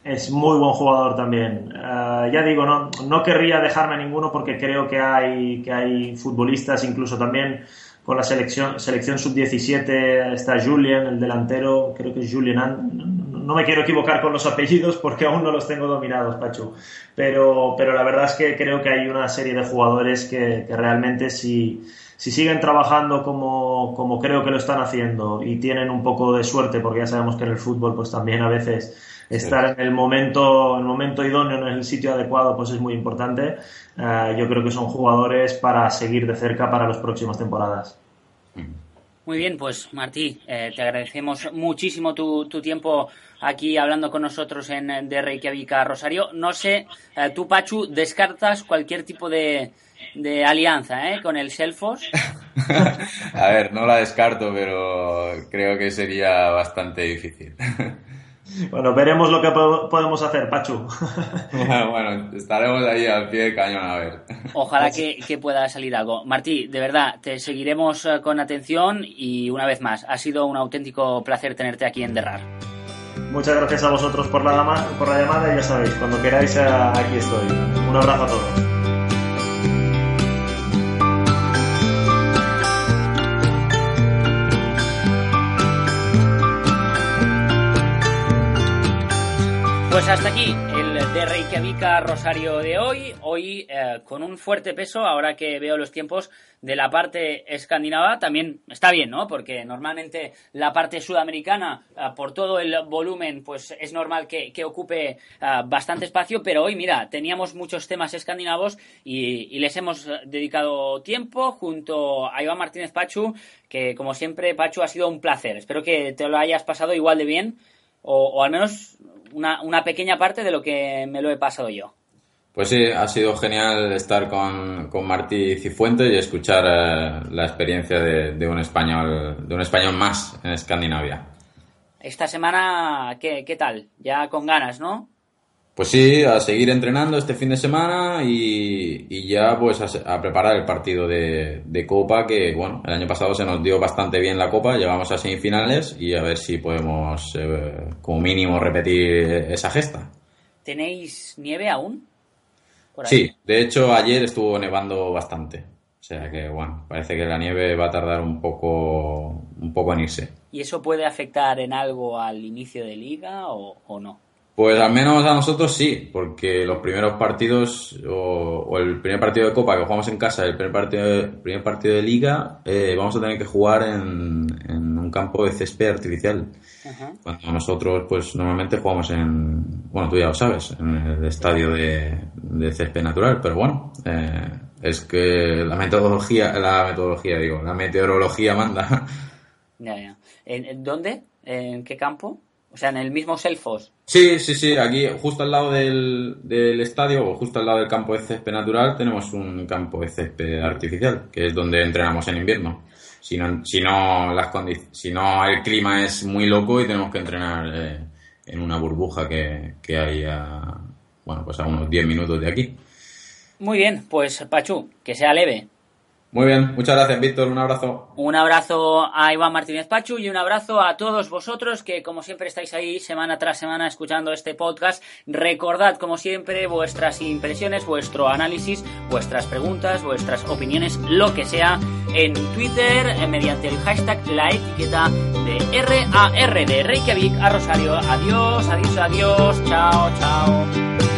Es muy buen jugador también. Eh, ya digo, no, no querría dejarme ninguno porque creo que hay, que hay futbolistas, incluso también con la selección, selección sub-17 está Julian, el delantero, creo que es Julian, no me quiero equivocar con los apellidos porque aún no los tengo dominados, Pachu, pero, pero la verdad es que creo que hay una serie de jugadores que, realmente si, si siguen trabajando como, como creo que lo están haciendo y tienen un poco de suerte, porque ya sabemos que en el fútbol pues también a veces estar en el momento, el momento idóneo, en el sitio adecuado, pues es muy importante. Eh, yo creo que son jugadores para seguir de cerca para las próximas temporadas. Muy bien, pues Martí, eh, te agradecemos muchísimo tu, tu, tiempo aquí hablando con nosotros en de Reykjavik a Rosario. No sé, eh, tú Pachu, ¿descartas cualquier tipo de, de alianza, ¿eh? Con el Selfos. a ver, no la descarto, pero creo que sería bastante difícil. Bueno, veremos lo que podemos hacer, Pachu. Bueno, estaremos ahí al pie del cañón a ver. Ojalá que, pueda salir algo. Martí, de verdad, te seguiremos eh, con atención y una vez más, ha sido un auténtico placer tenerte aquí en Derrar. Muchas gracias a vosotros por la, por la llamada y ya sabéis, cuando queráis eh, aquí estoy. Un abrazo a todos. Pues hasta aquí el de Reykjavik Rosario de hoy. Hoy eh, con un fuerte peso, ahora que veo los tiempos de la parte escandinava, también está bien, ¿no? Porque normalmente la parte sudamericana, eh, por todo el volumen, pues es normal que, ocupe eh, bastante espacio, pero hoy, mira, teníamos muchos temas escandinavos y, les hemos dedicado tiempo junto a Iván Martínez Pachu, que como siempre, Pachu, ha sido un placer. Espero que te lo hayas pasado igual de bien o, al menos una, una, pequeña parte de lo que me lo he pasado yo. Pues sí, ha sido genial estar con, con Martí Cifuentes y escuchar eh, la experiencia de, un español, de un español más en Escandinavia. Esta semana, ¿qué, qué tal? Ya con ganas, ¿no? Pues sí, a seguir entrenando este fin de semana y, ya pues a, preparar el partido de, Copa que, bueno, el año pasado se nos dio bastante bien la Copa, llevamos a semifinales y a ver si podemos eh, como mínimo repetir esa gesta. ¿Tenéis nieve aún? Sí, de hecho ayer estuvo nevando bastante. O sea que, bueno, parece que la nieve va a tardar un poco, un poco en irse. ¿Y eso puede afectar en algo al inicio de liga o no? Pues al menos a nosotros sí, porque los primeros partidos o, el primer partido de Copa que jugamos en casa el primer partido, primer partido de Liga eh, vamos a tener que jugar en, un campo de césped artificial. Cuando nosotros pues normalmente jugamos en, bueno tú ya lo sabes, en el estadio de, césped natural, pero bueno, eh, es que la metodología, la metodología digo, la meteorología manda. Ya, ya. ¿En, dónde? ¿En qué campo? O sea, en el mismo Selfos. Sí, sí, sí. Aquí, justo al lado del, del, estadio, o justo al lado del campo de césped natural, tenemos un campo de césped artificial, que es donde entrenamos en invierno. Si no, si no, las si no el clima es muy loco y tenemos que entrenar eh, en una burbuja que, que hay a, bueno, pues a unos 10 minutos de aquí. Muy bien, pues Pachu, que sea leve. Muy bien, muchas gracias Víctor, un abrazo. Un abrazo a Iván Martínez Pachu y un abrazo a todos vosotros que como siempre estáis ahí semana tras semana escuchando este podcast. Recordad como siempre vuestras impresiones, vuestro análisis, vuestras preguntas, vuestras opiniones, lo que sea en Twitter eh, mediante el hashtag la etiqueta de RAR de Reykjavik a Rosario. Adiós, adiós, adiós, chao, chao.